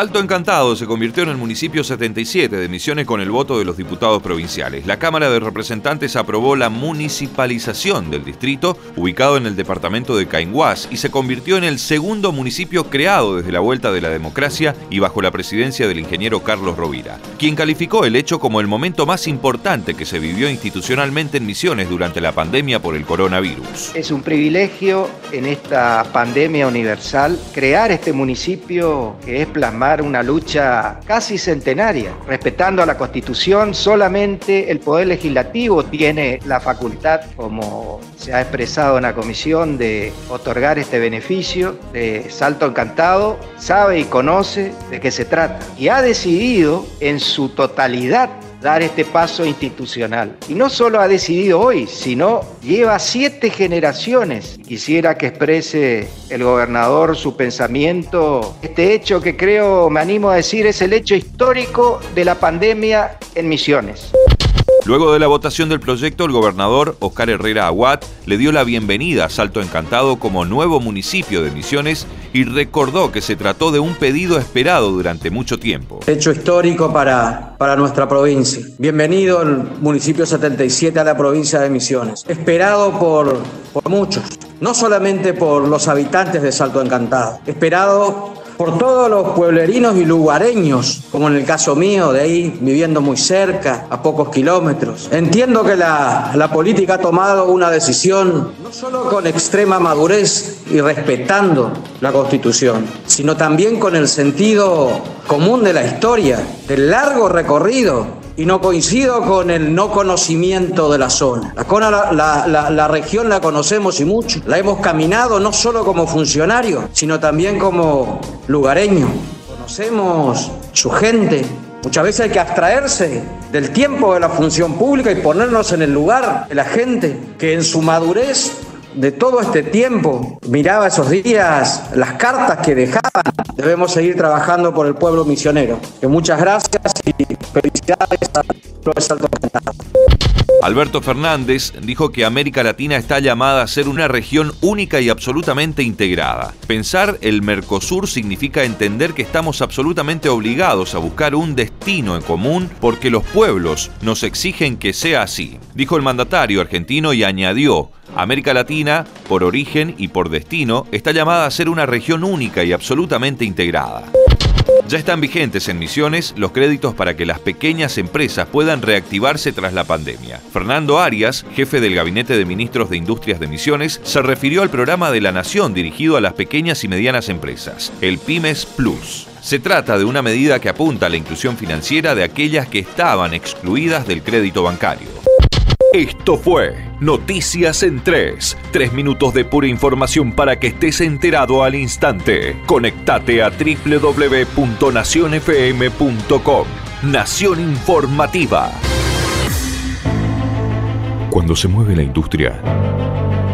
Salto Encantado se convirtió en el municipio 77 de Misiones con el voto de los diputados provinciales. La Cámara de Representantes aprobó la municipalización del distrito, ubicado en el departamento de Cainguás, y se convirtió en el segundo municipio creado desde la vuelta de la democracia y bajo la presidencia del ingeniero Carlos Rovira, quien calificó el hecho como el momento más importante que se vivió institucionalmente en Misiones durante la pandemia por el coronavirus. Es un privilegio en esta pandemia universal crear este municipio que es plasmado una lucha casi centenaria. Respetando a la Constitución, solamente el Poder Legislativo tiene la facultad, como se ha expresado en la comisión, de otorgar este beneficio de salto encantado, sabe y conoce de qué se trata. Y ha decidido en su totalidad dar este paso institucional. Y no solo ha decidido hoy, sino lleva siete generaciones. Quisiera que exprese el gobernador su pensamiento. Este hecho que creo, me animo a decir, es el hecho histórico de la pandemia en Misiones. Luego de la votación del proyecto, el gobernador Oscar Herrera Aguat le dio la bienvenida a Salto Encantado como nuevo municipio de Misiones y recordó que se trató de un pedido esperado durante mucho tiempo. Hecho histórico para, para nuestra provincia. Bienvenido el municipio 77 a la provincia de Misiones. Esperado por, por muchos, no solamente por los habitantes de Salto Encantado, esperado por todos los pueblerinos y lugareños, como en el caso mío, de ahí viviendo muy cerca, a pocos kilómetros. Entiendo que la, la política ha tomado una decisión no solo con extrema madurez y respetando la Constitución, sino también con el sentido común de la historia, del largo recorrido y no coincido con el no conocimiento de la zona. La, la, la, la, región la conocemos y mucho. La hemos caminado no solo como funcionario, sino también como lugareño. Conocemos su gente. Muchas veces hay que abstraerse del tiempo de la función pública y ponernos en el lugar de la gente que en su madurez de todo este tiempo, miraba esos días, las cartas que dejaban. Debemos seguir trabajando por el pueblo misionero. Que muchas gracias y felicidades a Alto Alberto Fernández dijo que América Latina está llamada a ser una región única y absolutamente integrada. Pensar el Mercosur significa entender que estamos absolutamente obligados a buscar un destino en común porque los pueblos nos exigen que sea así, dijo el mandatario argentino y añadió, América Latina, por origen y por destino, está llamada a ser una región única y absolutamente integrada. Ya están vigentes en Misiones los créditos para que las pequeñas empresas puedan reactivarse tras la pandemia. Fernando Arias, jefe del Gabinete de Ministros de Industrias de Misiones, se refirió al programa de la Nación dirigido a las pequeñas y medianas empresas, el Pymes Plus. Se trata de una medida que apunta a la inclusión financiera de aquellas que estaban excluidas del crédito bancario. Esto fue Noticias en 3. Tres minutos de pura información para que estés enterado al instante. Conectate a www.nacionfm.com. Nación Informativa. Cuando se mueve la industria,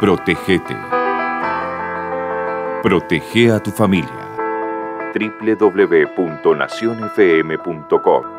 Protégete. Protege a tu familia. www.nacionfm.com